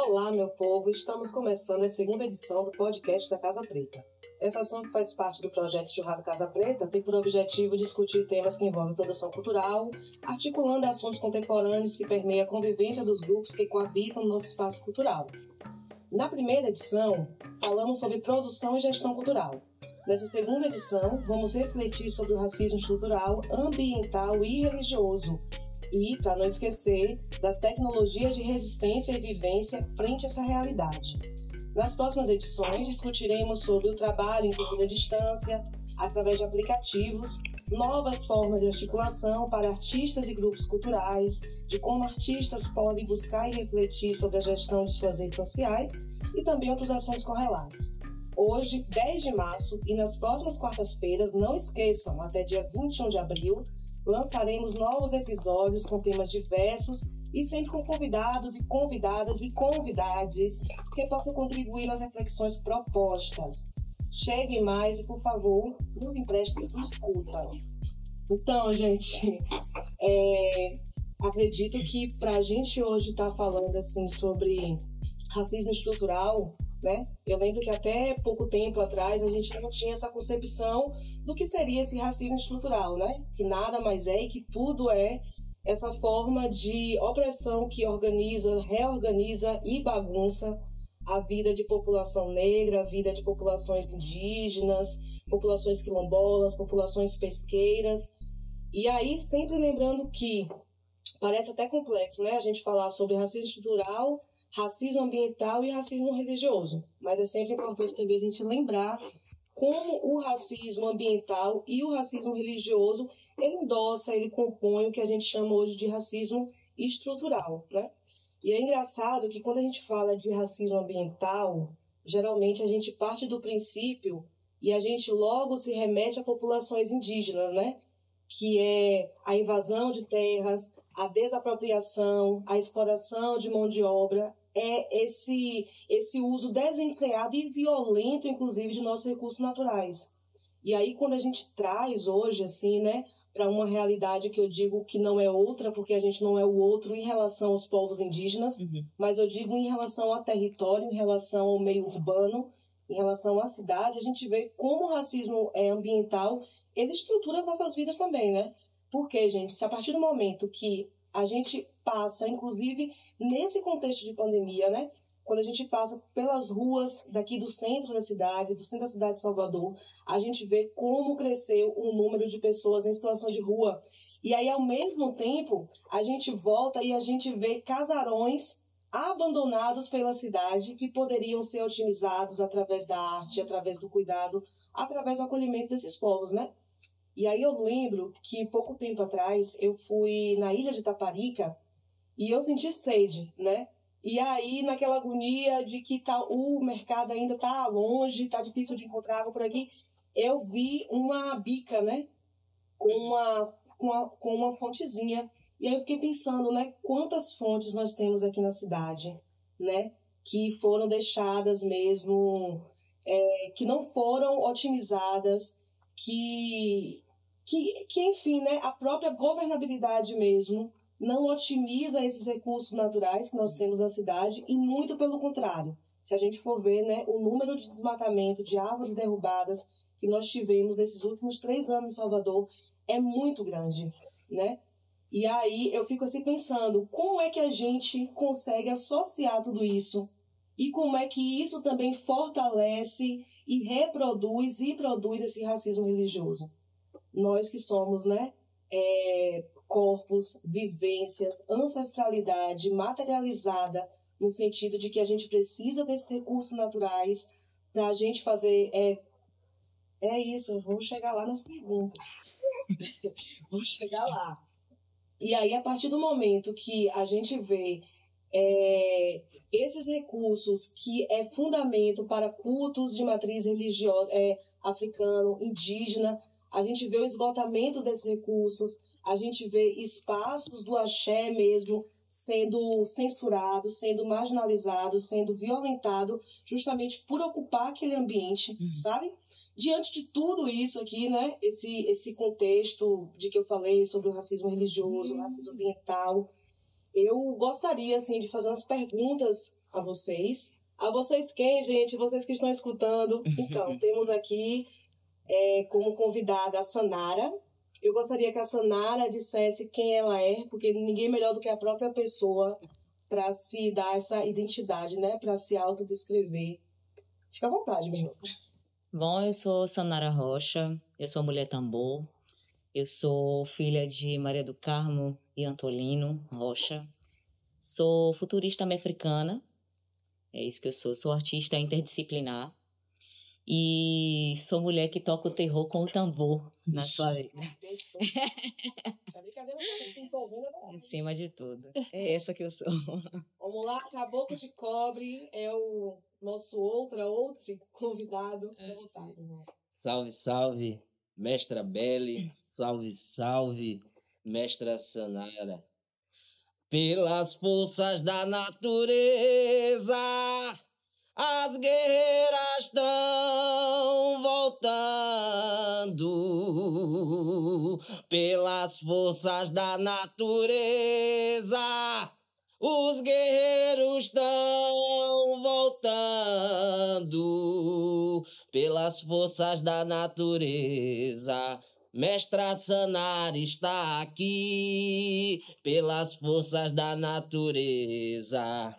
Olá, meu povo! Estamos começando a segunda edição do podcast da Casa Preta. Essa ação que faz parte do projeto Churrado Casa Preta tem por objetivo discutir temas que envolvem produção cultural, articulando assuntos contemporâneos que permeiam a convivência dos grupos que coabitam no nosso espaço cultural. Na primeira edição, falamos sobre produção e gestão cultural. Nessa segunda edição, vamos refletir sobre o racismo estrutural, ambiental e religioso, e, para não esquecer, das tecnologias de resistência e vivência frente a essa realidade. Nas próximas edições, discutiremos sobre o trabalho em à distância, através de aplicativos, novas formas de articulação para artistas e grupos culturais, de como artistas podem buscar e refletir sobre a gestão de suas redes sociais e também outros assuntos correlatos. Hoje, 10 de março, e nas próximas quartas-feiras, não esqueçam, até dia 21 de abril, lançaremos novos episódios com temas diversos e sempre com convidados e convidadas e convidades que possam contribuir nas reflexões propostas. Cheguem mais e, por favor, nos emprestem sua escuta. Então, gente, é, acredito que para a gente hoje estar tá falando assim sobre racismo estrutural, né? Eu lembro que até pouco tempo atrás a gente não tinha essa concepção do que seria esse racismo estrutural, né? Que nada mais é e que tudo é essa forma de opressão que organiza, reorganiza e bagunça a vida de população negra, a vida de populações indígenas, populações quilombolas, populações pesqueiras. E aí, sempre lembrando que parece até complexo, né? A gente falar sobre racismo estrutural racismo ambiental e racismo religioso. Mas é sempre importante também a gente lembrar como o racismo ambiental e o racismo religioso ele endossa, ele compõe o que a gente chama hoje de racismo estrutural, né? E é engraçado que quando a gente fala de racismo ambiental, geralmente a gente parte do princípio e a gente logo se remete a populações indígenas, né? Que é a invasão de terras, a desapropriação, a exploração de mão de obra, é esse, esse uso desenfreado e violento, inclusive, de nossos recursos naturais. E aí, quando a gente traz hoje, assim, né, para uma realidade que eu digo que não é outra, porque a gente não é o outro em relação aos povos indígenas, uhum. mas eu digo em relação ao território, em relação ao meio urbano, em relação à cidade, a gente vê como o racismo é ambiental, ele estrutura as nossas vidas também, né? Porque, gente, se a partir do momento que a gente passa, inclusive nesse contexto de pandemia, né? Quando a gente passa pelas ruas daqui do centro da cidade, do centro da cidade de Salvador, a gente vê como cresceu o número de pessoas em situação de rua. E aí, ao mesmo tempo, a gente volta e a gente vê casarões abandonados pela cidade que poderiam ser otimizados através da arte, através do cuidado, através do acolhimento desses povos, né? E aí eu lembro que pouco tempo atrás eu fui na ilha de Taparica e eu senti sede, né? E aí, naquela agonia de que tá, o mercado ainda tá longe, tá difícil de encontrar água por aqui, eu vi uma bica, né? Com uma, com uma, com uma fontezinha. E aí eu fiquei pensando, né? Quantas fontes nós temos aqui na cidade, né? Que foram deixadas mesmo, é, que não foram otimizadas, que que, que enfim, né, a própria governabilidade mesmo não otimiza esses recursos naturais que nós temos na cidade e muito pelo contrário. Se a gente for ver, né, o número de desmatamento, de árvores derrubadas que nós tivemos nesses últimos três anos em Salvador é muito grande, né? E aí eu fico assim pensando, como é que a gente consegue associar tudo isso e como é que isso também fortalece e reproduz e produz esse racismo religioso? Nós que somos, né, é, corpos, vivências, ancestralidade materializada, no sentido de que a gente precisa desses recursos naturais para a gente fazer. É, é isso, eu vou chegar lá nas perguntas. vou chegar lá. E aí, a partir do momento que a gente vê é, esses recursos que é fundamento para cultos de matriz religiosa, é, africano, indígena, a gente vê o esgotamento desses recursos, a gente vê espaços do axé mesmo sendo censurado, sendo marginalizado, sendo violentado, justamente por ocupar aquele ambiente, uhum. sabe? Diante de tudo isso aqui, né, esse, esse contexto de que eu falei sobre o racismo religioso, uhum. o racismo ambiental, eu gostaria, assim, de fazer umas perguntas a vocês. A vocês quem, gente? Vocês que estão escutando. Então, temos aqui é, como convidada a Sanara. Eu gostaria que a Sanara dissesse quem ela é, porque ninguém melhor do que a própria pessoa para se dar essa identidade, né? Para se autodescrever. Fica à vontade, meu irmão. Bom, eu sou Sanara Rocha, eu sou mulher tambor, eu sou filha de Maria do Carmo e Antolino Rocha, sou futurista africana, é isso que eu sou, sou artista interdisciplinar e sou mulher que toca o terror com o tambor na sua vida. Tá brincadeira, vocês que não estão ouvindo, Acima de tudo. É essa que eu sou. Vamos lá, Caboclo de Cobre é o nosso outra, outro convidado. É. Salve, salve, mestra Belle. Salve, salve, mestra Sanara. Pelas forças da natureza, as guerreiras estão voltando. Pelas forças da natureza, os guerreiros estão voltando pelas forças da natureza. Mestra Sanar está aqui pelas forças da natureza.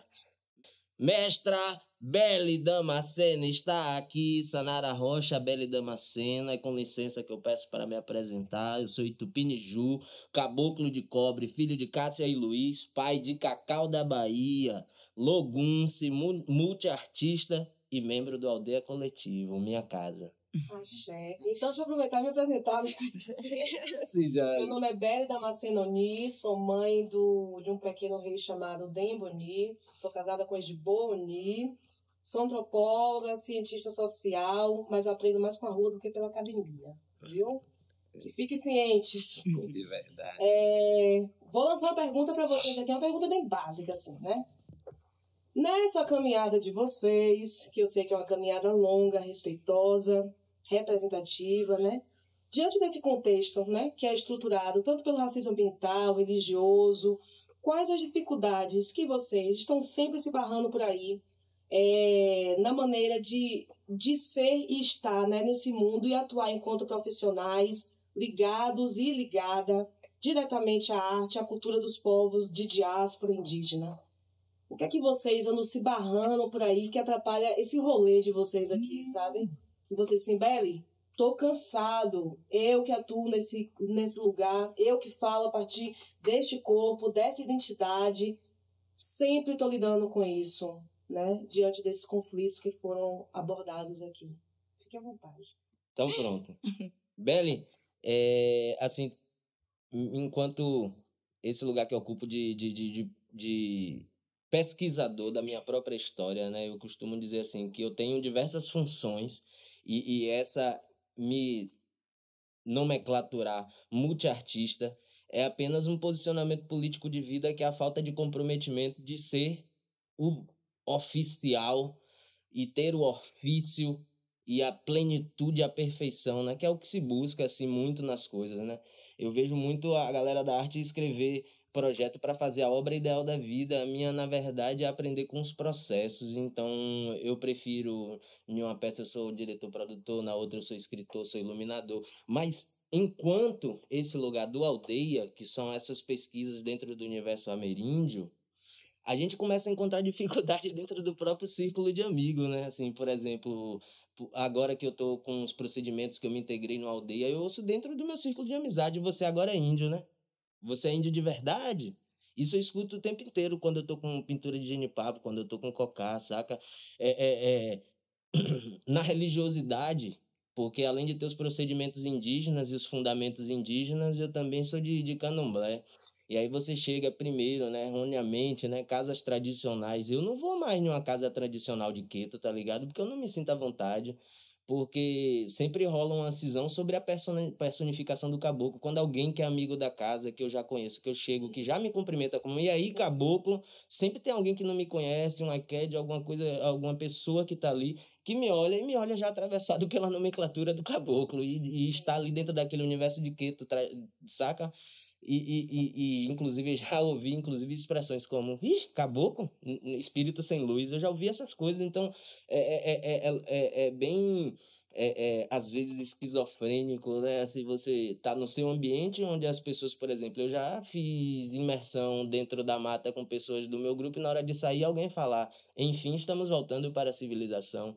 Mestra Belle Damascena está aqui, Sanara Rocha, Belle Damascena, e com licença que eu peço para me apresentar, eu sou Itupiniju, caboclo de cobre, filho de Cássia e Luiz, pai de Cacau da Bahia, logunce, multiartista e membro do Aldeia Coletivo, minha casa. Axé. Então, deixa eu aproveitar e me apresentar. Né? Sim, já... Meu nome é Belle Damascenoni, sou mãe do, de um pequeno rei chamado Demboni, sou casada com Ediboni, Sou antropóloga, cientista social, mas eu aprendo mais com a rua do que pela academia, viu? Que fiquem cientes. De verdade. É, vou lançar uma pergunta para vocês aqui, uma pergunta bem básica, assim, né? Nessa caminhada de vocês, que eu sei que é uma caminhada longa, respeitosa, representativa, né? Diante desse contexto, né, que é estruturado tanto pelo racismo ambiental, religioso, quais as dificuldades que vocês estão sempre se barrando por aí é, na maneira de, de ser e estar né, nesse mundo e atuar enquanto profissionais ligados e ligada diretamente à arte, à cultura dos povos de diáspora indígena. O que é que vocês andam se barrando por aí que atrapalha esse rolê de vocês aqui, uhum. sabe? Que vocês assim, Beli, tô cansado. Eu que atuo nesse, nesse lugar, eu que falo a partir deste corpo, dessa identidade, sempre tô lidando com isso né, diante desses conflitos que foram abordados aqui. Fique à vontade. Então, pronto. Beli, é, assim, enquanto esse lugar que eu ocupo de, de, de, de, pesquisador da minha própria história, né, eu costumo dizer assim, que eu tenho diversas funções e, e essa me nomenclaturar multiartista é apenas um posicionamento político de vida que é a falta de comprometimento de ser o oficial e ter o ofício e a plenitude, a perfeição, né? Que é o que se busca assim muito nas coisas, né? Eu vejo muito a galera da arte escrever projeto para fazer a obra ideal da vida. A minha, na verdade, é aprender com os processos. Então, eu prefiro em uma peça eu sou diretor, produtor, na outra eu sou escritor, sou iluminador. Mas enquanto esse lugar do aldeia, que são essas pesquisas dentro do universo ameríndio, a gente começa a encontrar dificuldades dentro do próprio círculo de amigos, né? Assim, por exemplo, agora que eu tô com os procedimentos que eu me integrei no aldeia, eu ouço dentro do meu círculo de amizade, você agora é índio, né? Você é índio de verdade? Isso eu escuto o tempo inteiro quando eu tô com pintura de genipapo, quando eu tô com cocá, saca? É, é, é... Na religiosidade, porque além de ter os procedimentos indígenas e os fundamentos indígenas, eu também sou de, de candomblé. E aí você chega primeiro, né, erroneamente, né, casas tradicionais. Eu não vou mais em uma casa tradicional de Queto, tá ligado? Porque eu não me sinto à vontade. Porque sempre rola uma cisão sobre a personificação do caboclo. Quando alguém que é amigo da casa, que eu já conheço, que eu chego, que já me cumprimenta como, e aí, caboclo, sempre tem alguém que não me conhece, um iCad, alguma coisa, alguma pessoa que tá ali, que me olha e me olha já atravessado pela nomenclatura do caboclo e, e está ali dentro daquele universo de Queto, saca? E, e, e, e, inclusive, já ouvi inclusive expressões como Ih, caboclo, espírito sem luz. Eu já ouvi essas coisas, então é, é, é, é, é bem, é, é, às vezes, esquizofrênico, né? Se você tá no seu ambiente onde as pessoas, por exemplo, eu já fiz imersão dentro da mata com pessoas do meu grupo e na hora de sair alguém falar, enfim, estamos voltando para a civilização.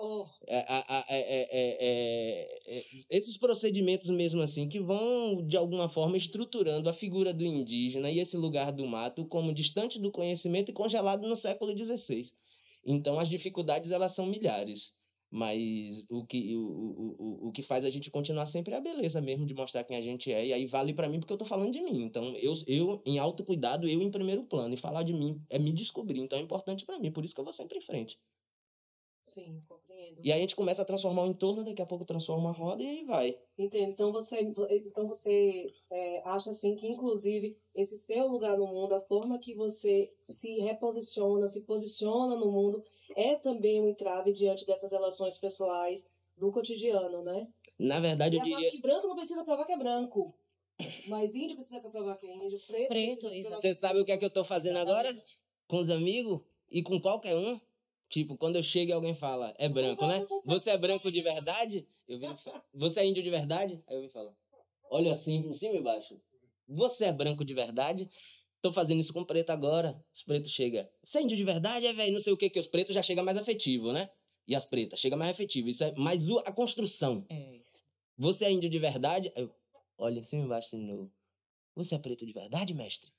Oh. É, é, é, esses procedimentos mesmo assim que vão de alguma forma estruturando a figura do indígena e esse lugar do mato como distante do conhecimento e congelado no século XVI. Então as dificuldades elas são milhares, mas o que, o, o, o que faz a gente continuar sempre é a beleza mesmo de mostrar quem a gente é e aí vale para mim porque eu tô falando de mim. Então eu, eu em autocuidado, eu em primeiro plano e falar de mim é me descobrir, então é importante para mim, por isso que eu vou sempre em frente. Sim, compreendo. E aí a gente começa a transformar o entorno, daqui a pouco transforma a roda e aí vai. Entendo. Então você, então você é, acha assim que, inclusive, esse seu lugar no mundo, a forma que você se reposiciona, se posiciona no mundo, é também um entrave diante dessas relações pessoais do cotidiano, né? Na verdade, e eu diria... que branco não precisa provar que é branco. Mas índio precisa provar que é índio. Preto, preto Você sabe o que é que eu tô fazendo agora? Com os amigos e com qualquer um? Tipo, quando eu chego e alguém fala, é branco, né? Você é branco de verdade? Eu vim, você é índio de verdade? Aí eu vim falar, olha assim, em cima e embaixo. Você é branco de verdade? Tô fazendo isso com preto agora. Os pretos chegam. Você é índio de verdade? É, velho, não sei o que, que os pretos já chegam mais afetivo, né? E as pretas chega mais afetivo. Isso é mais a construção. É. Você é índio de verdade? Eu, olha em cima e embaixo de novo. Você é preto de verdade, mestre?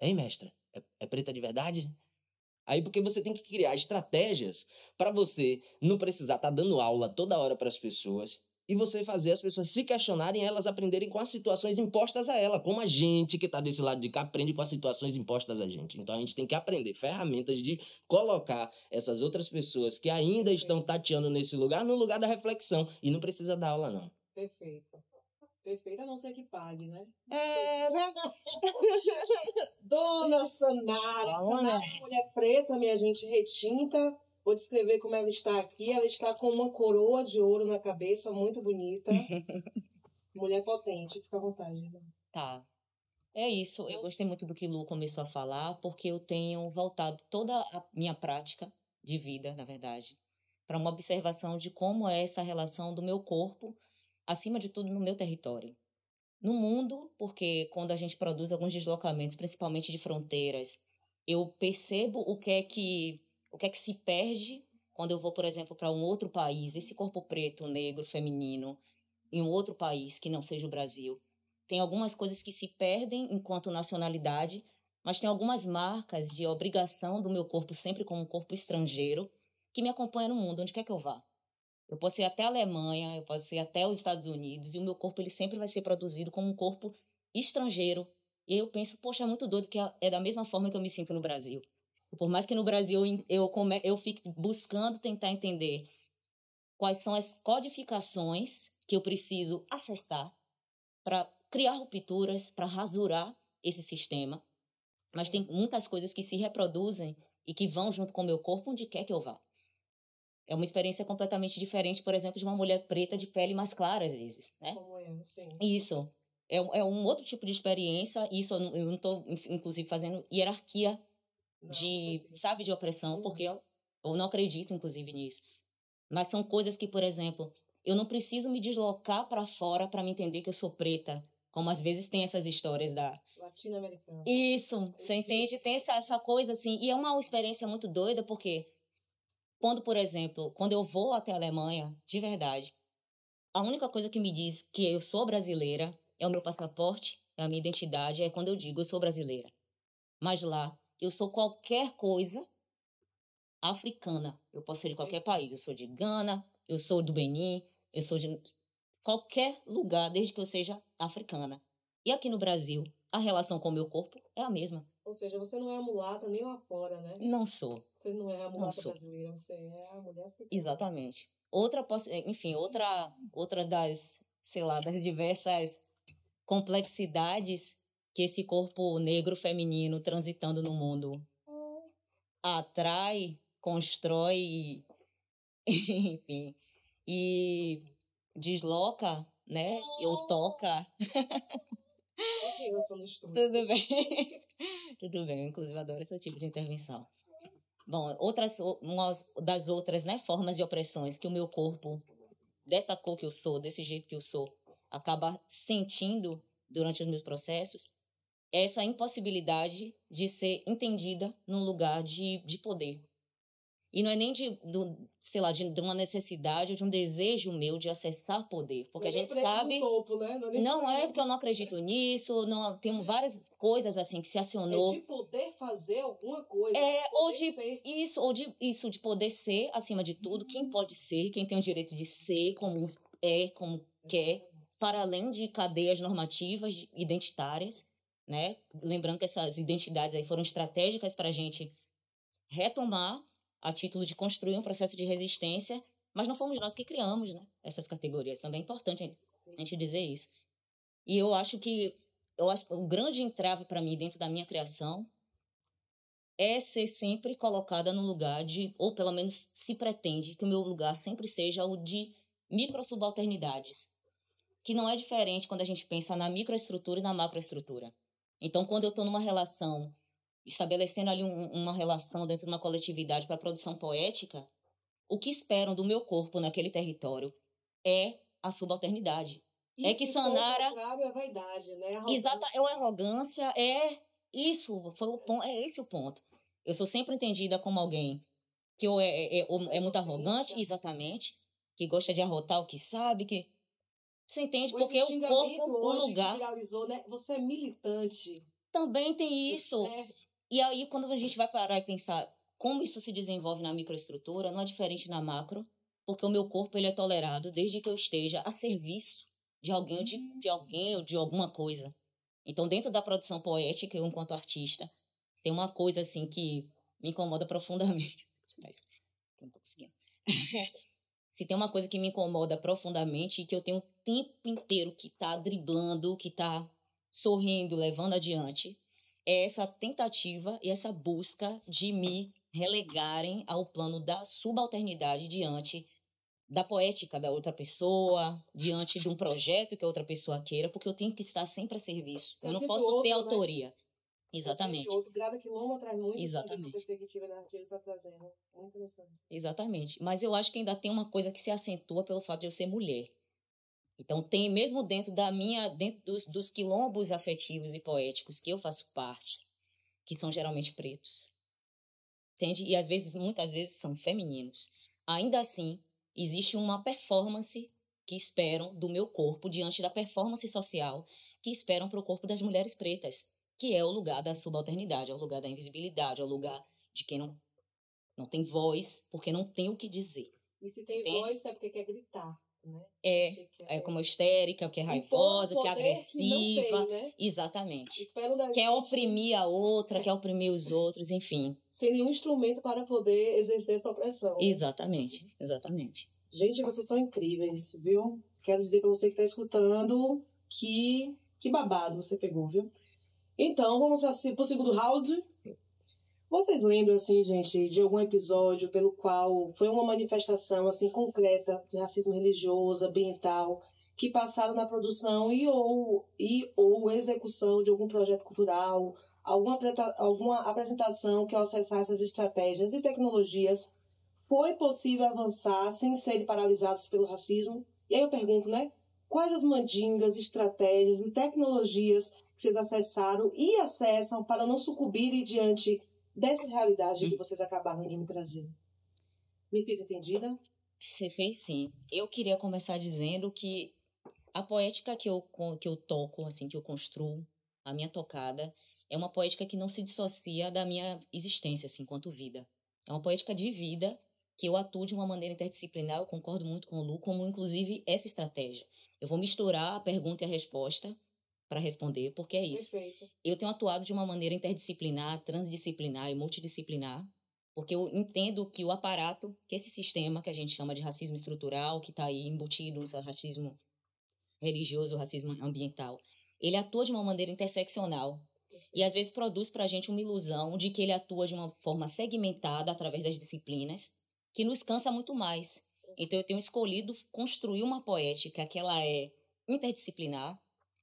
Hein, mestra? É, é preta de verdade? Aí porque você tem que criar estratégias para você não precisar estar tá dando aula toda hora para as pessoas e você fazer as pessoas se questionarem, elas aprenderem com as situações impostas a ela, como a gente que está desse lado de cá aprende com as situações impostas a gente. Então a gente tem que aprender ferramentas de colocar essas outras pessoas que ainda estão tateando nesse lugar no lugar da reflexão e não precisa dar aula não. Perfeito. Perfeito, a não ser que pague, né? É, né? Dona Sanara, Sanara é mulher preta, minha gente, retinta. Vou descrever como ela está aqui. Ela está com uma coroa de ouro na cabeça, muito bonita. mulher potente, fica à vontade. Tá. É isso. Eu gostei muito do que Lu começou a falar, porque eu tenho voltado toda a minha prática de vida, na verdade, para uma observação de como é essa relação do meu corpo acima de tudo, no meu território. No mundo, porque quando a gente produz alguns deslocamentos, principalmente de fronteiras, eu percebo o que é que o que é que se perde quando eu vou, por exemplo, para um outro país, esse corpo preto, negro, feminino, em um outro país que não seja o Brasil. Tem algumas coisas que se perdem enquanto nacionalidade, mas tem algumas marcas de obrigação do meu corpo sempre como um corpo estrangeiro que me acompanha no mundo, onde quer que eu vá. Eu posso ir até a Alemanha, eu posso ir até os Estados Unidos, e o meu corpo ele sempre vai ser produzido como um corpo estrangeiro. E eu penso, poxa, é muito doido que é da mesma forma que eu me sinto no Brasil. Por mais que no Brasil eu, eu, eu fique buscando tentar entender quais são as codificações que eu preciso acessar para criar rupturas, para rasurar esse sistema. Mas tem muitas coisas que se reproduzem e que vão junto com o meu corpo onde quer que eu vá. É uma experiência completamente diferente, por exemplo, de uma mulher preta de pele mais clara, às vezes, né? Como eu, sim. Isso. É, é um outro tipo de experiência. Isso eu não estou, inclusive, fazendo hierarquia não, de, sabe, de opressão, uhum. porque eu, eu não acredito, inclusive, nisso. Mas são coisas que, por exemplo, eu não preciso me deslocar para fora para me entender que eu sou preta. Como às vezes tem essas histórias da. Latino-americana. Isso, você entende? Tem essa, essa coisa assim. E é uma experiência muito doida, porque quando, por exemplo, quando eu vou até a Alemanha, de verdade, a única coisa que me diz que eu sou brasileira é o meu passaporte, é a minha identidade, é quando eu digo eu sou brasileira. Mas lá, eu sou qualquer coisa africana. Eu posso ser de qualquer país. Eu sou de Gana, eu sou do Benin, eu sou de qualquer lugar, desde que eu seja africana. E aqui no Brasil, a relação com o meu corpo é a mesma. Ou seja, você não é a mulata nem lá fora, né? Não sou. Você não é a mulata brasileira, você é a mulher africana. Exatamente. Outra, enfim, outra, outra das, sei lá, das diversas complexidades que esse corpo negro feminino transitando no mundo atrai, constrói, enfim, e desloca, né? Ou toca criança no estúdio. Tudo bem. Tudo bem, eu, inclusive adoro esse tipo de intervenção. Bom, outras uma das outras, né, formas de opressões que o meu corpo dessa cor que eu sou, desse jeito que eu sou, acaba sentindo durante os meus processos, é essa impossibilidade de ser entendida num lugar de, de poder. E não é nem de, do, sei lá, de, de, uma necessidade ou de um desejo meu de acessar poder. Porque a gente sabe. Topo, né? Não, não é porque eu não acredito nisso, não, tem várias coisas assim que se acionou. É de poder fazer alguma coisa. É, ou de ser. isso, ou de isso, de poder ser, acima de tudo, quem pode ser, quem tem o direito de ser, como é, como quer, para além de cadeias normativas identitárias, né? Lembrando que essas identidades aí foram estratégicas para a gente retomar a título de construir um processo de resistência, mas não fomos nós que criamos né, essas categorias. Também é importante a gente dizer isso. E eu acho que eu acho o grande entrave para mim dentro da minha criação é ser sempre colocada no lugar de, ou pelo menos se pretende que o meu lugar sempre seja o de microsubalternidades, que não é diferente quando a gente pensa na microestrutura e na macroestrutura. Então, quando eu estou numa relação estabelecendo ali um, uma relação dentro de uma coletividade para a produção poética, o que esperam do meu corpo naquele território é a subalternidade. E é que Sanara. é vaidade, né? Exata, é uma arrogância, é isso, foi o ponto, é esse o ponto. Eu sou sempre entendida como alguém que ou é, é, é, é muito arrogante, exatamente, que gosta de arrotar o que sabe, que. Você entende? Pois Porque o corpo, o lugar. né? Você é militante. Também tem isso. É. E aí, quando a gente vai parar e pensar como isso se desenvolve na microestrutura, não é diferente na macro, porque o meu corpo ele é tolerado desde que eu esteja a serviço de alguém, ou de, de alguém ou de alguma coisa. Então, dentro da produção poética, eu, enquanto artista, tem uma coisa assim que me incomoda profundamente. Não tô conseguindo. Se tem uma coisa que me incomoda profundamente e que eu tenho o tempo inteiro que tá driblando, que tá sorrindo, levando adiante, é essa tentativa e essa busca de me relegarem ao plano da subalternidade diante da poética da outra pessoa, diante de um projeto que a outra pessoa queira, porque eu tenho que estar sempre a serviço. Você eu não posso outro, ter né? autoria. Exatamente. Outro grado quilômetro traz muito Exatamente. perspectiva narrativa está trazendo. Muito interessante. Exatamente. Mas eu acho que ainda tem uma coisa que se acentua pelo fato de eu ser mulher. Então tem mesmo dentro da minha, dentro dos, dos quilombos afetivos e poéticos que eu faço parte, que são geralmente pretos, entende? E às vezes, muitas vezes são femininos. Ainda assim, existe uma performance que esperam do meu corpo diante da performance social que esperam para o corpo das mulheres pretas, que é o lugar da subalternidade, é o lugar da invisibilidade, é o lugar de quem não, não tem voz, porque não tem o que dizer. E se tem Entende? voz é porque quer gritar. Né? É, é, é como histérica, que é raivosa, que é agressiva. Tem, né? Exatamente. Quer oprimir a outra, quer oprimir os outros, enfim. Sem nenhum instrumento para poder exercer essa opressão. Né? Exatamente, exatamente. Gente, vocês são incríveis, viu? Quero dizer para você que está escutando que, que babado você pegou, viu? Então, vamos para o segundo round. Vocês lembram, assim, gente, de algum episódio pelo qual foi uma manifestação, assim, concreta de racismo religioso, ambiental, que passaram na produção e ou, e ou execução de algum projeto cultural, alguma, alguma apresentação que acessar essas estratégias e tecnologias foi possível avançar sem serem paralisados pelo racismo? E aí eu pergunto, né? Quais as mandingas, estratégias e tecnologias que vocês acessaram e acessam para não sucumbirem diante dessa realidade que vocês acabaram de me trazer. Me fiz entendida? Você fez sim. Eu queria começar dizendo que a poética que eu, que eu toco, assim, que eu construo, a minha tocada, é uma poética que não se dissocia da minha existência, assim, enquanto vida. É uma poética de vida que eu atuo de uma maneira interdisciplinar, eu concordo muito com o Lu, como inclusive essa estratégia. Eu vou misturar a pergunta e a resposta para responder, porque é isso. Perfeito. Eu tenho atuado de uma maneira interdisciplinar, transdisciplinar e multidisciplinar, porque eu entendo que o aparato, que esse sistema que a gente chama de racismo estrutural, que está aí embutido no racismo religioso, racismo ambiental, ele atua de uma maneira interseccional e às vezes produz para a gente uma ilusão de que ele atua de uma forma segmentada através das disciplinas, que nos cansa muito mais. Então eu tenho escolhido construir uma poética que ela é interdisciplinar,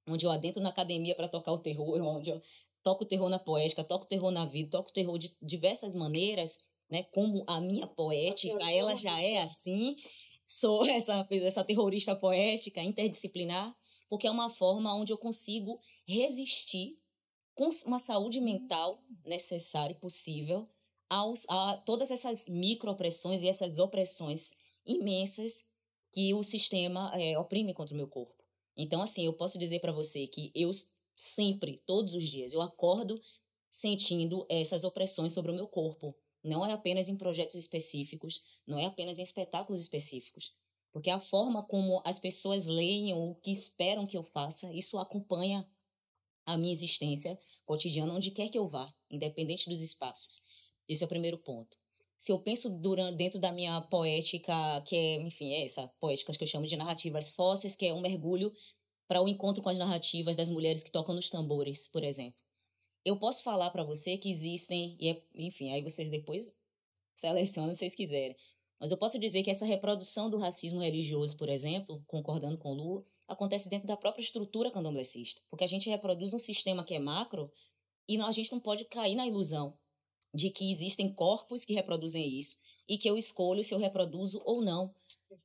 onde eu adentro na academia para tocar o terror, onde eu toco o terror na poética, toco o terror na vida, toco o terror de diversas maneiras, né? Como a minha poética, ela já é assim. Sou essa, essa terrorista poética interdisciplinar, porque é uma forma onde eu consigo resistir com uma saúde hum. mental necessária e possível aos, a todas essas microopressões e essas opressões imensas que o sistema é, oprime contra o meu corpo. Então, assim, eu posso dizer para você que eu sempre, todos os dias, eu acordo sentindo essas opressões sobre o meu corpo. Não é apenas em projetos específicos, não é apenas em espetáculos específicos. Porque a forma como as pessoas leem o que esperam que eu faça, isso acompanha a minha existência cotidiana onde quer que eu vá, independente dos espaços. Esse é o primeiro ponto. Se eu penso durante, dentro da minha poética, que é, enfim, é essa poética que eu chamo de narrativas fósseis, que é um mergulho para o encontro com as narrativas das mulheres que tocam nos tambores, por exemplo. Eu posso falar para você que existem, e é, enfim, aí vocês depois selecionam se vocês quiserem. Mas eu posso dizer que essa reprodução do racismo religioso, por exemplo, concordando com o Lu, acontece dentro da própria estrutura candomblessista. Porque a gente reproduz um sistema que é macro e a gente não pode cair na ilusão de que existem corpos que reproduzem isso e que eu escolho se eu reproduzo ou não.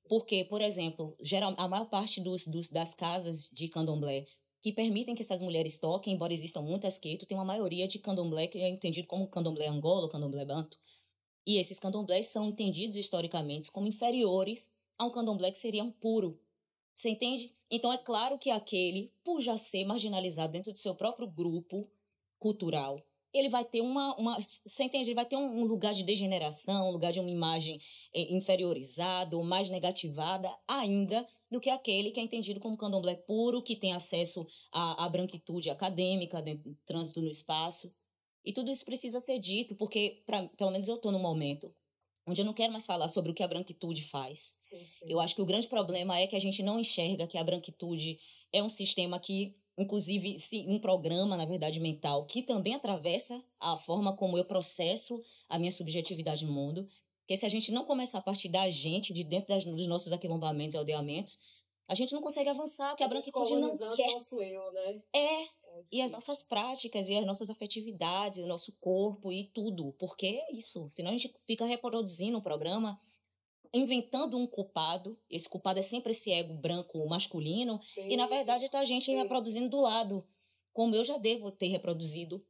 Porque, por exemplo, geral, a maior parte dos, dos, das casas de candomblé que permitem que essas mulheres toquem, embora existam muitas que tem uma maioria de candomblé que é entendido como candomblé angolo candomblé banto. E esses candomblés são entendidos historicamente como inferiores a um candomblé que seria um puro. Você entende? Então é claro que aquele, por já ser marginalizado dentro do seu próprio grupo cultural, ele vai ter uma, uma você entende? Ele vai ter um, lugar de degeneração, um lugar de uma imagem é, inferiorizada ou mais negativada ainda do que aquele que é entendido como candomblé puro, que tem acesso à, à branquitude acadêmica, dentro, trânsito no espaço. E tudo isso precisa ser dito, porque, pra, pelo menos eu estou no momento onde eu não quero mais falar sobre o que a branquitude faz. Eu acho que o grande problema é que a gente não enxerga que a branquitude é um sistema que, inclusive, um programa, na verdade, mental, que também atravessa a forma como eu processo a minha subjetividade no mundo. Porque se a gente não começar a partir da gente, de dentro das, dos nossos aquilombamentos e aldeamentos, a gente não consegue avançar, que a branquitude não quer. Nosso eu, né? É, é e as nossas práticas, e as nossas afetividades, o nosso corpo e tudo. Porque é isso. Senão a gente fica reproduzindo o programa, inventando um culpado. Esse culpado é sempre esse ego branco masculino. Sim. E na verdade está a gente Sim. reproduzindo do lado. Como eu já devo ter reproduzido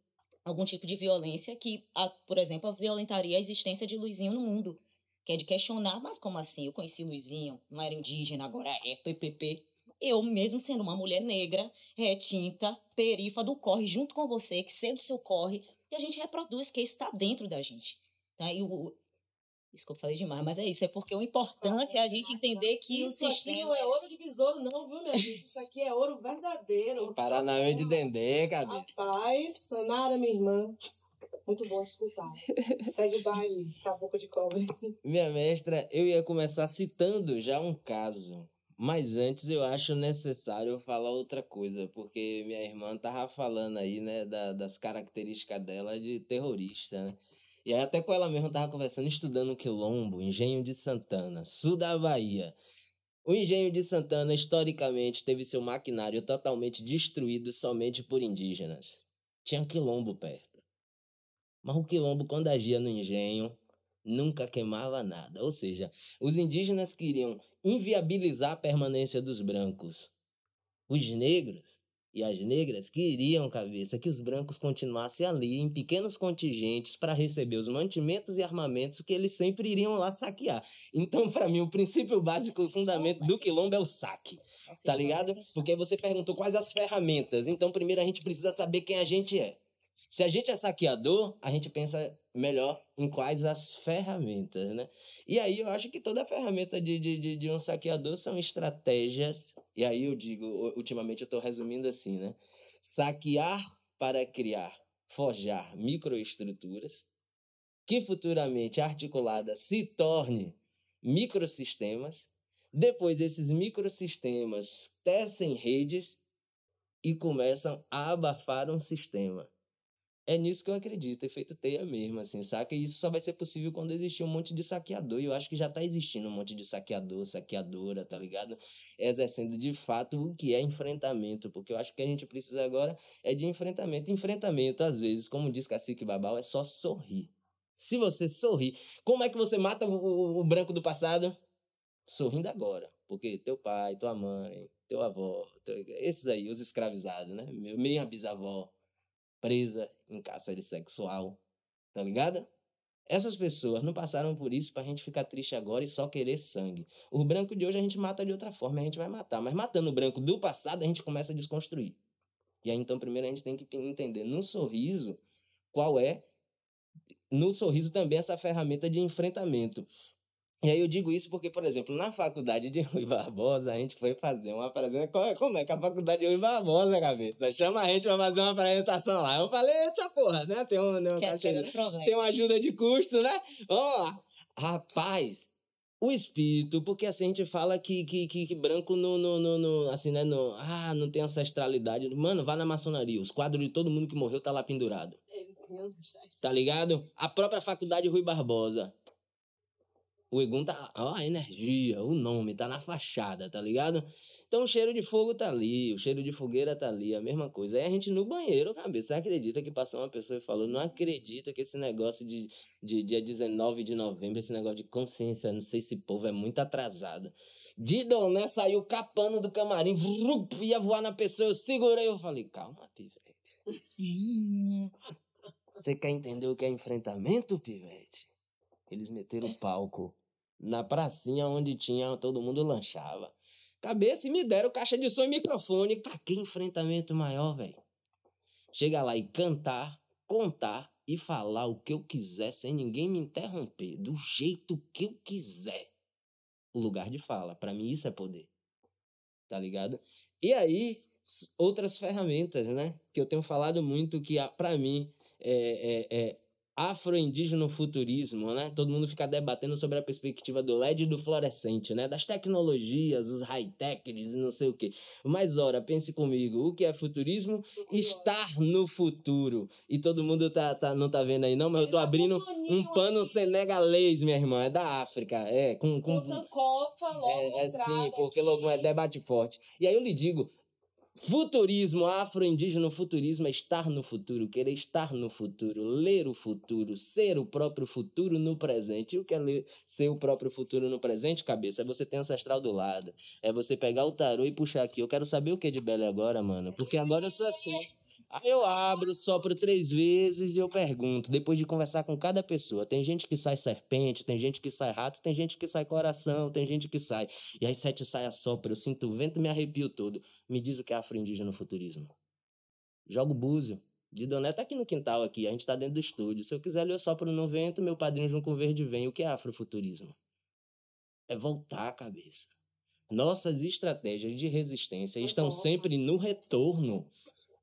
algum tipo de violência que, por exemplo, violentaria a existência de Luizinho no mundo que é de questionar, mas como assim? Eu conheci Luizinho, não era indígena, agora é PPP. Eu, mesmo sendo uma mulher negra, retinta, perifa do corre, junto com você, que sei do seu corre, e a gente reproduz, que isso está dentro da gente. Tá? E o, isso que eu falei demais, mas é isso, é porque o importante é a gente entender que isso o sistema. Isso aqui não é ouro de besouro, não, viu, minha gente? Isso aqui é ouro verdadeiro. Paranauê de Dendê, cadê? Rapaz, Sanara, minha irmã. Muito bom escutar. Segue o baile, caboclo de cobre. Minha mestra, eu ia começar citando já um caso. Mas antes eu acho necessário falar outra coisa, porque minha irmã tava falando aí, né, da, das características dela de terrorista, né? E aí até com ela mesma tava conversando, estudando o Quilombo, Engenho de Santana, sul da Bahia. O Engenho de Santana, historicamente, teve seu maquinário totalmente destruído somente por indígenas. Tinha quilombo perto. Mas o quilombo, quando agia no engenho, nunca queimava nada. Ou seja, os indígenas queriam inviabilizar a permanência dos brancos. Os negros e as negras queriam, cabeça, que os brancos continuassem ali em pequenos contingentes para receber os mantimentos e armamentos que eles sempre iriam lá saquear. Então, para mim, o princípio básico, o fundamento do quilombo é o saque. Tá ligado? Porque você perguntou quais as ferramentas. Então, primeiro a gente precisa saber quem a gente é. Se a gente é saqueador, a gente pensa melhor em quais as ferramentas, né? E aí eu acho que toda ferramenta de, de, de um saqueador são estratégias. E aí eu digo, ultimamente eu estou resumindo assim, né? Saquear para criar, forjar microestruturas que futuramente articuladas se torne microsistemas. Depois esses microsistemas tecem redes e começam a abafar um sistema. É nisso que eu acredito, efeito teia mesmo, assim, saca? E isso só vai ser possível quando existir um monte de saqueador. E eu acho que já tá existindo um monte de saqueador, saqueadora, tá ligado? Exercendo de fato o que é enfrentamento. Porque eu acho que a gente precisa agora é de enfrentamento. Enfrentamento, às vezes, como diz Cacique Babal, é só sorrir. Se você sorrir, como é que você mata o, o, branco do passado? Sorrindo agora. Porque teu pai, tua mãe, teu avô, teu... esses aí, os escravizados, né? Minha bisavó presa em cárcere sexual, tá ligado? Essas pessoas não passaram por isso pra gente ficar triste agora e só querer sangue. O branco de hoje a gente mata de outra forma, a gente vai matar. Mas matando o branco do passado, a gente começa a desconstruir. E aí, então, primeiro a gente tem que entender no sorriso qual é, no sorriso também, essa ferramenta de enfrentamento. E aí eu digo isso porque, por exemplo, na faculdade de Rui Barbosa, a gente foi fazer uma apresentação. Como é que a faculdade de Rui Barbosa, cabeça? Chama a gente pra fazer uma apresentação lá. Eu falei, eita porra, né? Tem, um, né, um, tem uma ajuda de custo, né? Ó, oh, rapaz, o espírito, porque assim a gente fala que, que, que, que branco no, no, no, no, assim, né, no, ah, não tem ancestralidade. Mano, vá na maçonaria, os quadros de todo mundo que morreu tá lá pendurado. Tá ligado? A própria faculdade Rui Barbosa. O Egum tá. Ó, a energia, o nome, tá na fachada, tá ligado? Então o cheiro de fogo tá ali, o cheiro de fogueira tá ali, a mesma coisa. Aí a gente no banheiro, cabeça, você acredita que passou uma pessoa e falou: não acredito que esse negócio de, de dia 19 de novembro, esse negócio de consciência, não sei se povo é muito atrasado. Didoné saiu capando do camarim, vrup, ia voar na pessoa, eu segurei, eu falei: calma, pivete. Você quer entender o que é enfrentamento, pivete? Eles meteram o palco na pracinha onde tinha todo mundo lanchava. Cabeça e me deram caixa de som e microfone. Pra que enfrentamento maior, velho? Chega lá e cantar, contar e falar o que eu quiser sem ninguém me interromper, do jeito que eu quiser. O lugar de fala, para mim isso é poder. Tá ligado? E aí, outras ferramentas, né? Que eu tenho falado muito que para mim é, é, é afro-indígena futurismo, né? Todo mundo fica debatendo sobre a perspectiva do LED e do fluorescente, né? Das tecnologias, os high-techs e não sei o quê. Mas, ora, pense comigo, o que é futurismo? Estar no futuro. E todo mundo tá, tá, não tá vendo aí, não, mas eu tô abrindo um pano senegalês, minha irmã, é da África, é, com... com, com Sankofa, logo É, é sim, porque logo é debate forte. E aí eu lhe digo, Futurismo, afro-indígena, futurismo é estar no futuro, querer estar no futuro, ler o futuro, ser o próprio futuro no presente. E o que é ler, ser o próprio futuro no presente, cabeça? É você ter ancestral do lado. É você pegar o tarô e puxar aqui. Eu quero saber o que é de Bela agora, mano. Porque agora eu sou assim. Aí eu abro, sopro três vezes e eu pergunto, depois de conversar com cada pessoa. Tem gente que sai serpente, tem gente que sai rato, tem gente que sai coração, tem gente que sai. E aí sete sai a sopra, eu sinto o vento e me arrepio todo. Me diz o que é afro-indígena no futurismo. Jogo búzio. Didoné tá aqui no quintal aqui, a gente tá dentro do estúdio. Se eu quiser, eu sopro no vento, meu padrinho junto com o verde vem. O que é afrofuturismo? É voltar a cabeça. Nossas estratégias de resistência estão sempre no retorno.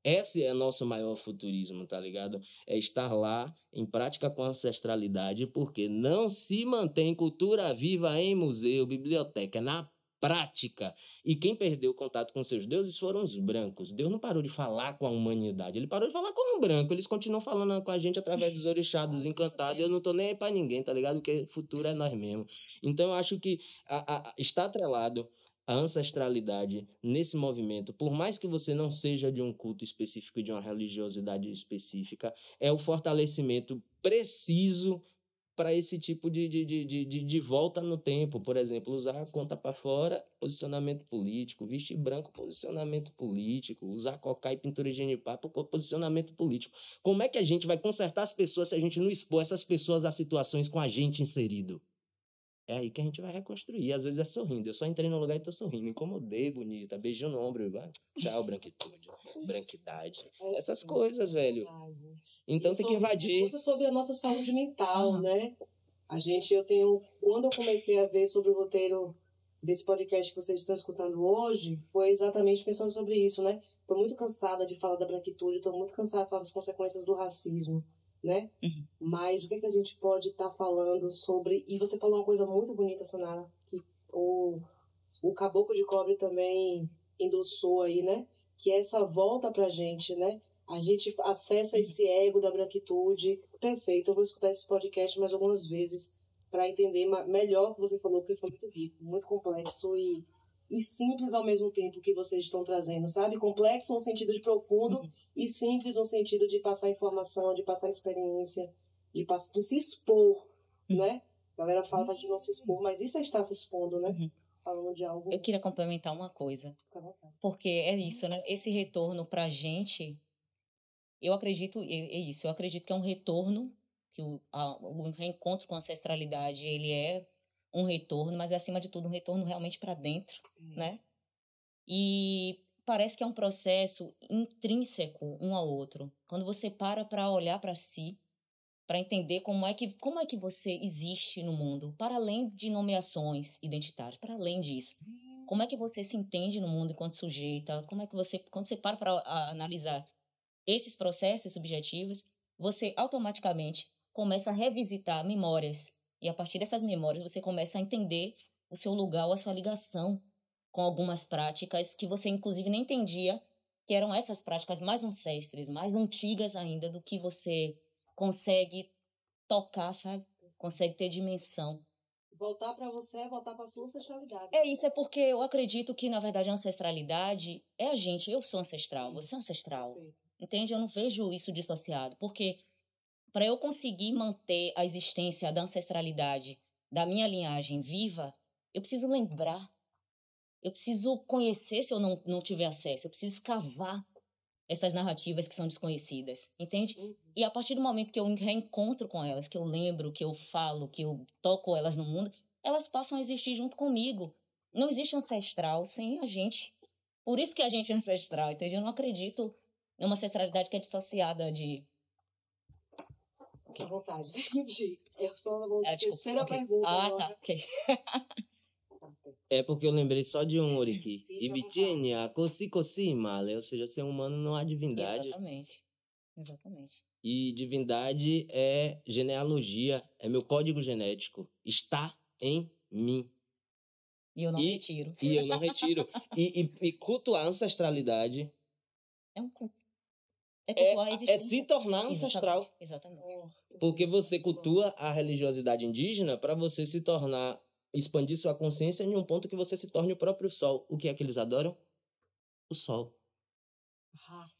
Esse é nosso maior futurismo, tá ligado? É estar lá em prática com ancestralidade, porque não se mantém cultura viva em museu, biblioteca, na prática. E quem perdeu contato com seus deuses foram os brancos. Deus não parou de falar com a humanidade, ele parou de falar com o branco. Eles continuam falando com a gente através dos orixados encantados. Eu não tô nem aí pra ninguém, tá ligado? Porque futuro é nós mesmos. Então eu acho que a, a, está atrelado a ancestralidade nesse movimento, por mais que você não seja de um culto específico, de uma religiosidade específica, é o fortalecimento preciso para esse tipo de, de, de, de, de volta no tempo. Por exemplo, usar a conta para fora, posicionamento político, vestir branco, posicionamento político, usar cocá e pintura genipapo, posicionamento político. Como é que a gente vai consertar as pessoas se a gente não expor essas pessoas a situações com a gente inserido? É aí que a gente vai reconstruir. Às vezes é sorrindo. Eu só entrei no lugar e tô sorrindo. Incomodei, bonita. Beijinho no ombro. Vai. Tchau, branquitude. Branquidade. É Essas coisas, velho. Então e tem que invadir. Muito sobre a nossa saúde mental, né? A gente, eu tenho. Quando eu comecei a ver sobre o roteiro desse podcast que vocês estão escutando hoje, foi exatamente pensando sobre isso, né? Tô muito cansada de falar da branquitude, tô muito cansada de falar das consequências do racismo né? Uhum. Mas o que, que a gente pode estar tá falando sobre. E você falou uma coisa muito bonita, Sonara, que o, o Caboclo de Cobre também endossou aí, né? Que é essa volta pra gente, né? A gente acessa esse ego da branquitude. Perfeito, eu vou escutar esse podcast mais algumas vezes para entender melhor o que você falou, porque foi muito rico, muito complexo e, e simples ao mesmo tempo que vocês estão trazendo, sabe? Complexo no sentido de profundo uhum. e simples no sentido de passar informação, de passar experiência, de, de se expor, uhum. né? A galera fala pra gente não se expor, mas isso é estar se expondo, né? Uhum falando de algo. Eu queria complementar uma coisa. Porque é isso, né? Esse retorno pra gente, eu acredito, é isso, eu acredito que é um retorno, que o, a, o reencontro com a ancestralidade, ele é um retorno, mas é acima de tudo um retorno realmente para dentro, hum. né? E parece que é um processo intrínseco um ao outro. Quando você para para olhar para si, para entender como é que como é que você existe no mundo, para além de nomeações identitárias, para além disso. Como é que você se entende no mundo enquanto sujeita? Como é que você quando você para para analisar esses processos subjetivos, você automaticamente começa a revisitar memórias e a partir dessas memórias você começa a entender o seu lugar ou a sua ligação com algumas práticas que você inclusive nem entendia que eram essas práticas mais ancestres, mais antigas ainda do que você consegue tocar, sabe? Consegue ter dimensão. Voltar para você é voltar para sua ancestralidade. É isso, é porque eu acredito que, na verdade, a ancestralidade é a gente. Eu sou ancestral, você é ancestral. Perfeito. Entende? Eu não vejo isso dissociado. Porque para eu conseguir manter a existência da ancestralidade da minha linhagem viva, eu preciso lembrar. Eu preciso conhecer se eu não, não tiver acesso. Eu preciso escavar essas narrativas que são desconhecidas, entende? Uhum. E a partir do momento que eu reencontro com elas, que eu lembro, que eu falo, que eu toco elas no mundo, elas passam a existir junto comigo. Não existe ancestral sem a gente. Por isso que a gente é ancestral, entende? Eu não acredito numa ancestralidade que é dissociada de. Fique à vontade. Entendi. Eu só vou é, terceira okay. pergunta. Ah, agora. tá. Ok. É porque eu lembrei só de um Oriki. Ibitinia, Kosi Kosi Male, ou seja, ser humano não há divindade. Exatamente. Exatamente. E divindade é genealogia, é meu código genético. Está em mim. E eu não e, retiro. E eu não retiro. e, e, e cultuar a ancestralidade. É um culto. É, é, é, se tornar ancestral. Exatamente. Exatamente. Porque você cultua a religiosidade indígena para você se tornar expandir sua consciência em um ponto que você se torne o próprio sol. O que é que eles adoram? O sol.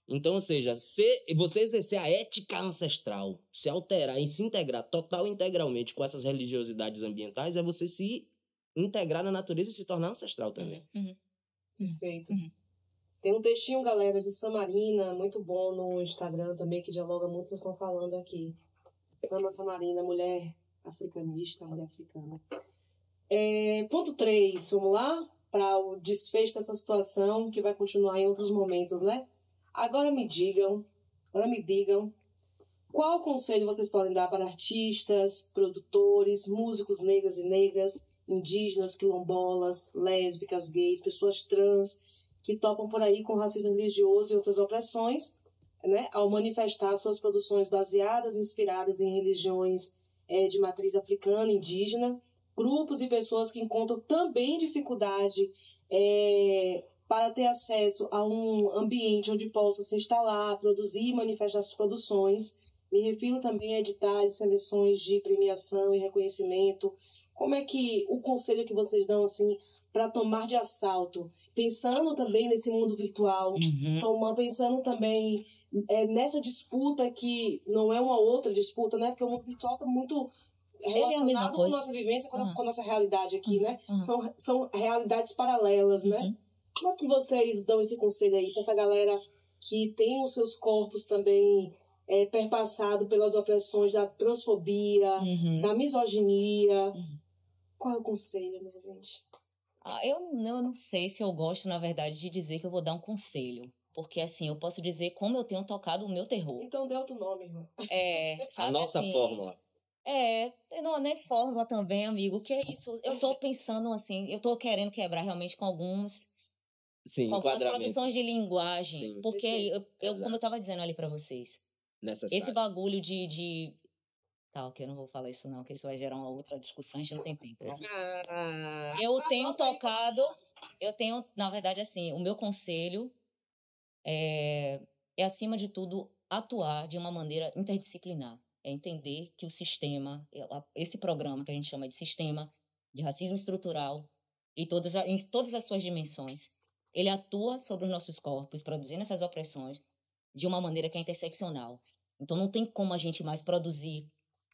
Então, ou seja, se você exercer a ética ancestral, se alterar e se integrar total e integralmente com essas religiosidades ambientais, é você se integrar na natureza e se tornar ancestral também. Uhum. Uhum. Perfeito. Uhum. Tem um textinho, galera, de Samarina, muito bom no Instagram também, que dialoga muito, vocês estão falando aqui. Sama Samarina, mulher africanista, mulher africana. É, ponto 3, vamos lá? Para o desfecho dessa situação que vai continuar em outros momentos, né? Agora me digam, agora me digam, qual conselho vocês podem dar para artistas, produtores, músicos negros e negras, indígenas, quilombolas, lésbicas, gays, pessoas trans que topam por aí com racismo religioso e outras opressões, né, ao manifestar suas produções baseadas, inspiradas em religiões é, de matriz africana, indígena, grupos e pessoas que encontram também dificuldade é, para ter acesso a um ambiente onde possa se instalar, produzir e manifestar suas produções. Me refiro também a editais, seleções de premiação e reconhecimento. Como é que o conselho que vocês dão assim para tomar de assalto, pensando também nesse mundo virtual, uhum. tomando, pensando também é, nessa disputa que não é uma outra disputa, né? Porque o mundo virtual está muito é relacionado é com a nossa vivência, com, a, com a nossa realidade aqui, uhum. né? Uhum. São, são realidades paralelas, né? Uhum. Como é que vocês dão esse conselho aí para essa galera que tem os seus corpos também é, perpassado pelas opressões da transfobia, uhum. da misoginia? Uhum. Qual é o conselho, minha gente? Ah, eu, eu não sei se eu gosto, na verdade, de dizer que eu vou dar um conselho. Porque, assim, eu posso dizer como eu tenho tocado o meu terror. Então dê outro nome, irmão. É, sabe, a nossa assim, fórmula. É, não, nem fórmula também, amigo. Que é isso? Eu tô pensando assim, eu tô querendo quebrar realmente com algumas. Sim, com algumas produções de linguagem. Sim. Porque eu, eu como eu tava dizendo ali para vocês. Necessário. Esse bagulho de, de. Tá, ok, eu não vou falar isso não, que isso vai gerar uma outra discussão, a gente não tem tempo. Né? Ah, eu tenho tocado, eu tenho, na verdade, assim, o meu conselho é é, acima de tudo, atuar de uma maneira interdisciplinar. É entender que o sistema, é, esse programa que a gente chama de sistema de racismo estrutural, e todas, em todas as suas dimensões, ele atua sobre os nossos corpos, produzindo essas opressões de uma maneira que é interseccional. Então não tem como a gente mais produzir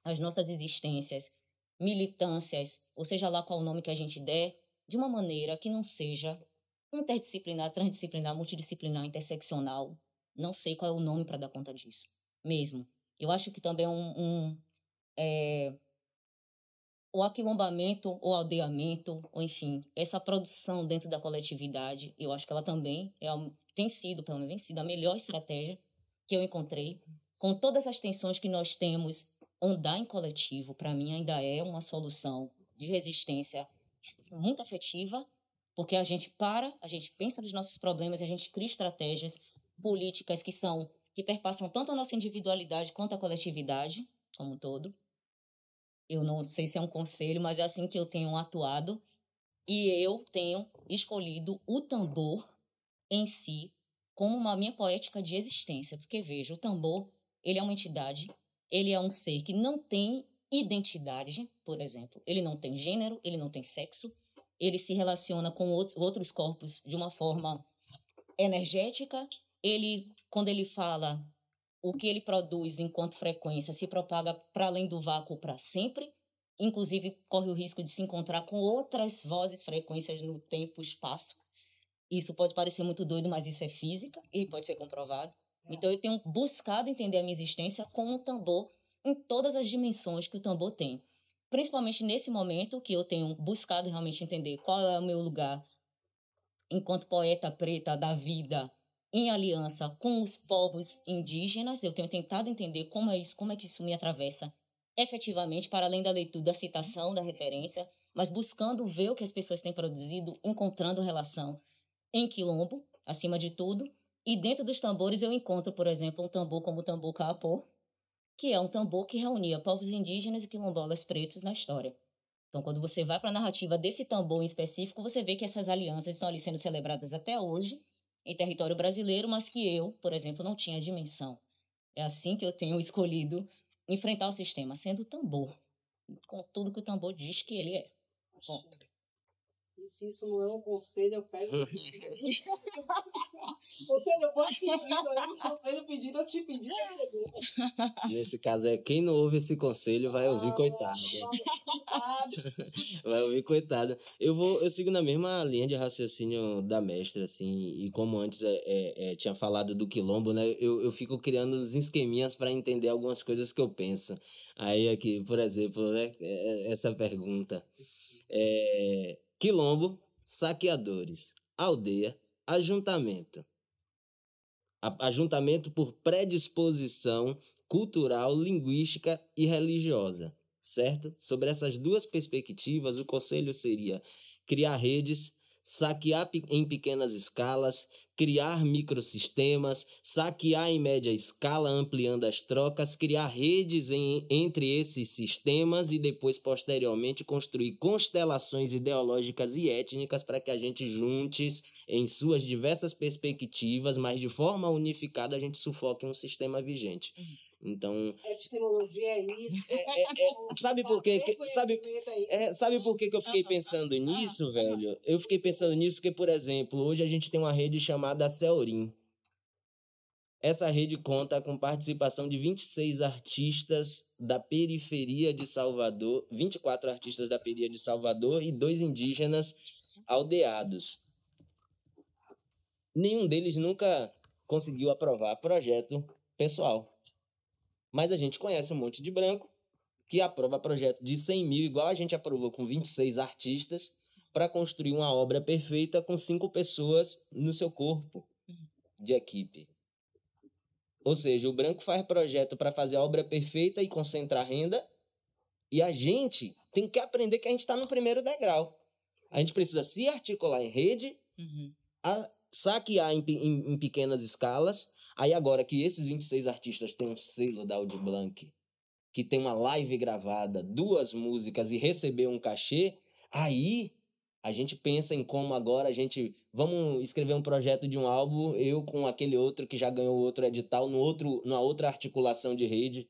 as nossas existências, militâncias, ou seja lá qual o nome que a gente der, de uma maneira que não seja interdisciplinar, transdisciplinar, multidisciplinar, interseccional. Não sei qual é o nome para dar conta disso, mesmo. Eu acho que também é um, um é, o aquilombamento, o aldeamento, ou enfim, essa produção dentro da coletividade, eu acho que ela também é, tem sido, pelo menos, tem sido a melhor estratégia que eu encontrei. Com todas as tensões que nós temos, andar em coletivo, para mim, ainda é uma solução de resistência muito afetiva, porque a gente para, a gente pensa nos nossos problemas, a gente cria estratégias políticas que são que perpassam tanto a nossa individualidade quanto a coletividade como um todo. Eu não sei se é um conselho, mas é assim que eu tenho atuado e eu tenho escolhido o tambor em si como uma minha poética de existência, porque veja, o tambor, ele é uma entidade, ele é um ser que não tem identidade, por exemplo, ele não tem gênero, ele não tem sexo, ele se relaciona com outros corpos de uma forma energética. Ele, quando ele fala, o que ele produz enquanto frequência se propaga para além do vácuo para sempre. Inclusive, corre o risco de se encontrar com outras vozes, frequências no tempo e espaço. Isso pode parecer muito doido, mas isso é física e pode ser comprovado. É. Então, eu tenho buscado entender a minha existência como um tambor em todas as dimensões que o tambor tem principalmente nesse momento que eu tenho buscado realmente entender qual é o meu lugar enquanto poeta preta da vida em aliança com os povos indígenas, eu tenho tentado entender como é isso, como é que isso me atravessa efetivamente para além da leitura, da citação, da referência, mas buscando ver o que as pessoas têm produzido, encontrando relação em quilombo, acima de tudo, e dentro dos tambores eu encontro, por exemplo, um tambor como o tambor capô, que é um tambor que reunia povos indígenas e quilombolas pretos na história. Então, quando você vai para a narrativa desse tambor em específico, você vê que essas alianças estão ali sendo celebradas até hoje em território brasileiro, mas que eu, por exemplo, não tinha dimensão. É assim que eu tenho escolhido enfrentar o sistema, sendo tambor, com tudo que o tambor diz que ele é. Ponto. E se isso não é um conselho, eu pego. conselho, pode pedir, um conselho pedido, eu te pedi receber. Nesse caso é quem não ouve esse conselho vai ouvir ah, coitado. vai ouvir coitado. Eu vou, eu sigo na mesma linha de raciocínio da mestra, assim, e como antes é, é, é, tinha falado do quilombo, né? Eu, eu fico criando uns esqueminhas para entender algumas coisas que eu penso. Aí aqui, por exemplo, né, é, é, essa pergunta. É, quilombo, saqueadores, aldeia, ajuntamento. Ajuntamento por predisposição cultural, linguística e religiosa, certo? Sobre essas duas perspectivas, o conselho seria criar redes saquear em pequenas escalas, criar microsistemas, saquear em média escala, ampliando as trocas, criar redes em, entre esses sistemas e depois, posteriormente, construir constelações ideológicas e étnicas para que a gente juntes em suas diversas perspectivas, mas de forma unificada a gente sufoque um sistema vigente. Uhum. Então. Epistemologia é isso. É, é, é, sabe por quê? Que, sabe, é, sabe por que, que eu fiquei pensando nisso, velho? Eu fiquei pensando nisso porque, por exemplo, hoje a gente tem uma rede chamada Ceorim. Essa rede conta com participação de 26 artistas da periferia de Salvador, 24 artistas da periferia de Salvador e dois indígenas aldeados. Nenhum deles nunca conseguiu aprovar projeto pessoal. Mas a gente conhece um monte de branco que aprova projeto de 100 mil, igual a gente aprovou com 26 artistas, para construir uma obra perfeita com cinco pessoas no seu corpo de equipe. Ou seja, o branco faz projeto para fazer a obra perfeita e concentrar renda, e a gente tem que aprender que a gente está no primeiro degrau. A gente precisa se articular em rede, uhum. a, saquear em, em, em, pequenas escalas. Aí agora que esses 26 artistas têm um selo da Audi Blanc, que tem uma live gravada, duas músicas e receber um cachê, aí A gente pensa em como agora a gente. Vamos escrever um projeto de um álbum, eu com aquele outro que já ganhou outro edital, no outro, numa outra articulação de rede.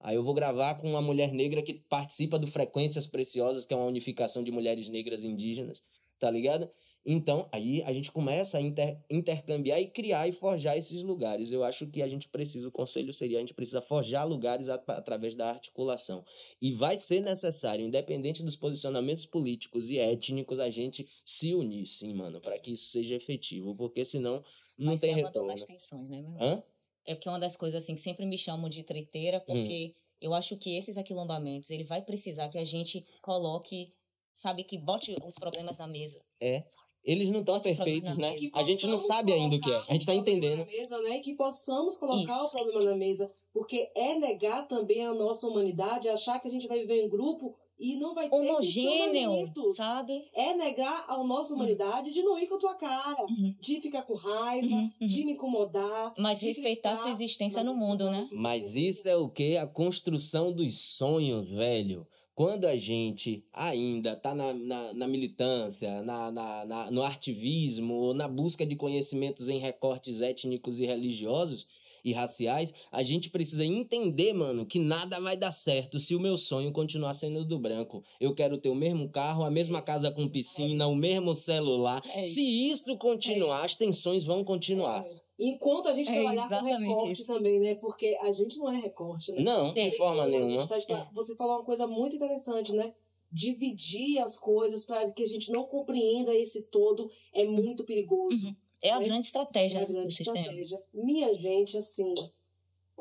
Aí eu vou gravar com uma mulher negra que participa do Frequências Preciosas, que é uma unificação de mulheres negras indígenas, tá ligado? Então, aí a gente começa a inter, intercambiar e criar e forjar esses lugares. Eu acho que a gente precisa, o conselho seria, a gente precisa forjar lugares através da articulação. E vai ser necessário, independente dos posicionamentos políticos e étnicos, a gente se unir, sim, mano, para que isso seja efetivo, porque senão não Mas tem é retorno. das tensões, né, meu? Hã? É porque é uma das coisas assim que sempre me chamam de treteira, porque eu acho que esses aquilombamentos, ele vai precisar que a gente coloque, sabe, que bote os problemas na mesa. É. Eles não estão perfeitos, né? A gente não sabe ainda o que é. A gente tá problema entendendo. Na mesa, né? Que possamos colocar Isso. o problema na mesa. Porque é negar também a nossa humanidade, achar que a gente vai viver em grupo e não vai ter Homogêneo, sabe? É negar a nossa humanidade de não ir com a tua cara, Uhum. de ficar com raiva, Uhum, uhum. de me incomodar. Mas respeitar gritar, sua existência no mundo, né? Mas isso é o que? A construção dos sonhos, velho. Quando a gente ainda tá na, na, na militância, na, na, na- no ativismo, ou na busca de conhecimentos em recortes étnicos e religiosos e raciais, a gente precisa entender, mano, que nada vai dar certo se o meu sonho continuar sendo do branco. Eu quero ter o mesmo carro, a mesma casa com piscina, o mesmo celular. É isso. Se isso continuar, as tensões vão continuar. Enquanto a gente É trabalhar com recorte isso. também, né? Porque a gente não é recorte, né? Não, de É. forma A nenhuma. tá estudando- Você falou uma coisa muito interessante, né? Dividir as coisas para que a gente não compreenda esse todo é muito perigoso. É a É. grande estratégia É a do grande sistema. estratégia. Minha gente, assim,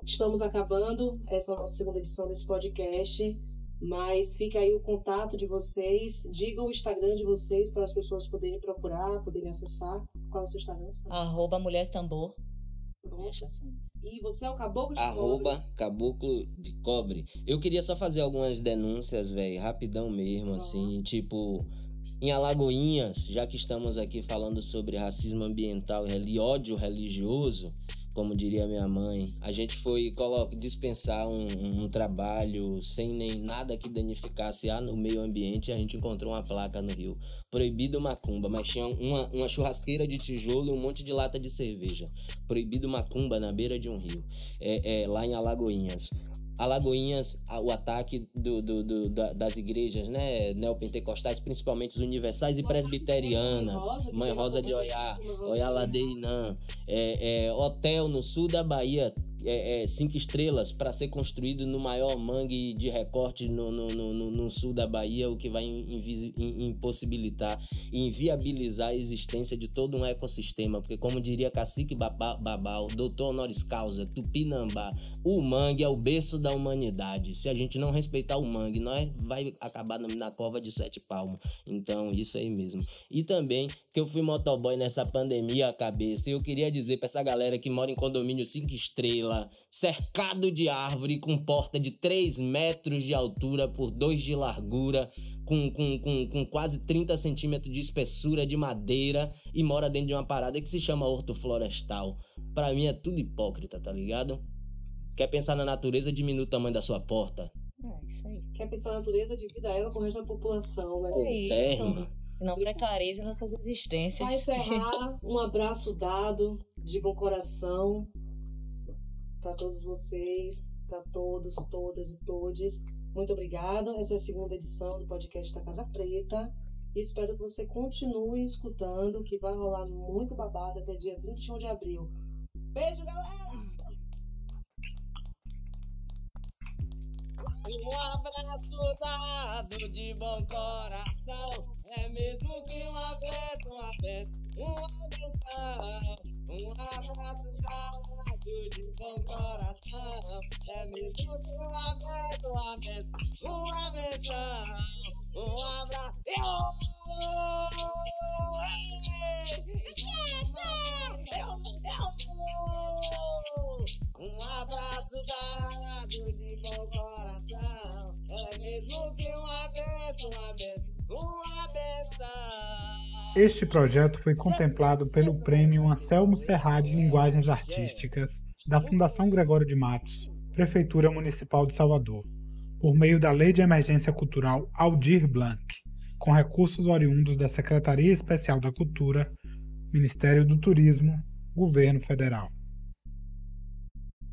estamos acabando essa é a nossa segunda edição desse podcast, mas fica aí o contato de vocês. Diga o Instagram de vocês para as pessoas poderem procurar, poderem acessar. Qual é o seu Instagram? Arroba Mulher Tambor. Pronto. E você é o Caboclo de Cobre. Arroba Caboclo de Cobre. Eu queria só fazer algumas denúncias, velho, rapidão mesmo, Ah. assim, tipo. Em Alagoinhas, já que estamos aqui falando sobre racismo ambiental e ódio religioso, como diria minha mãe, a gente foi dispensar um, um- trabalho sem nem nada que danificasse a- o meio ambiente. A gente encontrou uma placa no rio: proibido macumba, mas tinha uma, uma churrasqueira de tijolo e um monte de lata de cerveja. Proibido macumba na beira de um rio, é, é, lá em Alagoinhas. Alagoinhas, o ataque do, do- do- da- das igrejas, né, neopentecostais, principalmente as universais e presbiterianas, Mãe Rosa de Oiá, Oiá Ladeinã, é, é, hotel no sul da Bahia, é, é, cinco estrelas para ser construído no maior mangue de recorte no, no, no, no- sul da Bahia, o que vai impossibilitar e inviabilizar a existência de todo um ecossistema, porque como diria Cacique Baba- Babal, doutor honoris causa, Tupinambá, o mangue é o berço da humanidade. Se a gente não respeitar o mangue, nós vai acabar na, na cova de sete palmos. Então, isso aí mesmo. E também que eu fui motoboy nessa pandemia cabeça. Eu queria dizer pra essa galera que mora em condomínio 5 estrelas, cercado de árvore, com porta de 3 metros de altura por 2 de largura, com, com, com, com quase 30 centímetros de espessura de madeira e mora dentro de uma parada que se chama hortoflorestal. Pra mim é tudo hipócrita, tá ligado? Quer pensar na natureza, diminui o tamanho da sua porta. É isso aí. Quer pensar na natureza, divida ela com o resto da população, né? Observa. Não precarize nossas existências. Para encerrar, um abraço dado de bom coração para todos vocês, para todos, todas e todes. Muito obrigada. Essa é a segunda edição do podcast da Casa Preta. Espero que você continue escutando, que vai rolar muito babado até dia 21 de abril. Beijo, galera! Um abraço dado de bom coração. É mesmo que uma vez, uma vez, uma benção. Um abraço dado de bom coração. É mesmo que uma vez, uma vez, uma benção. Um abraço. Um abraço dado de bom coração. É mesmo que uma vez, uma vez, uma benção. Este projeto foi contemplado pelo Prêmio Anselmo Serra de Linguagens Artísticas da Fundação Gregório de Matos, Prefeitura Municipal de Salvador, por meio da Lei de Emergência Cultural Aldir Blanc, com recursos oriundos da Secretaria Especial da Cultura, Ministério do Turismo, Governo Federal.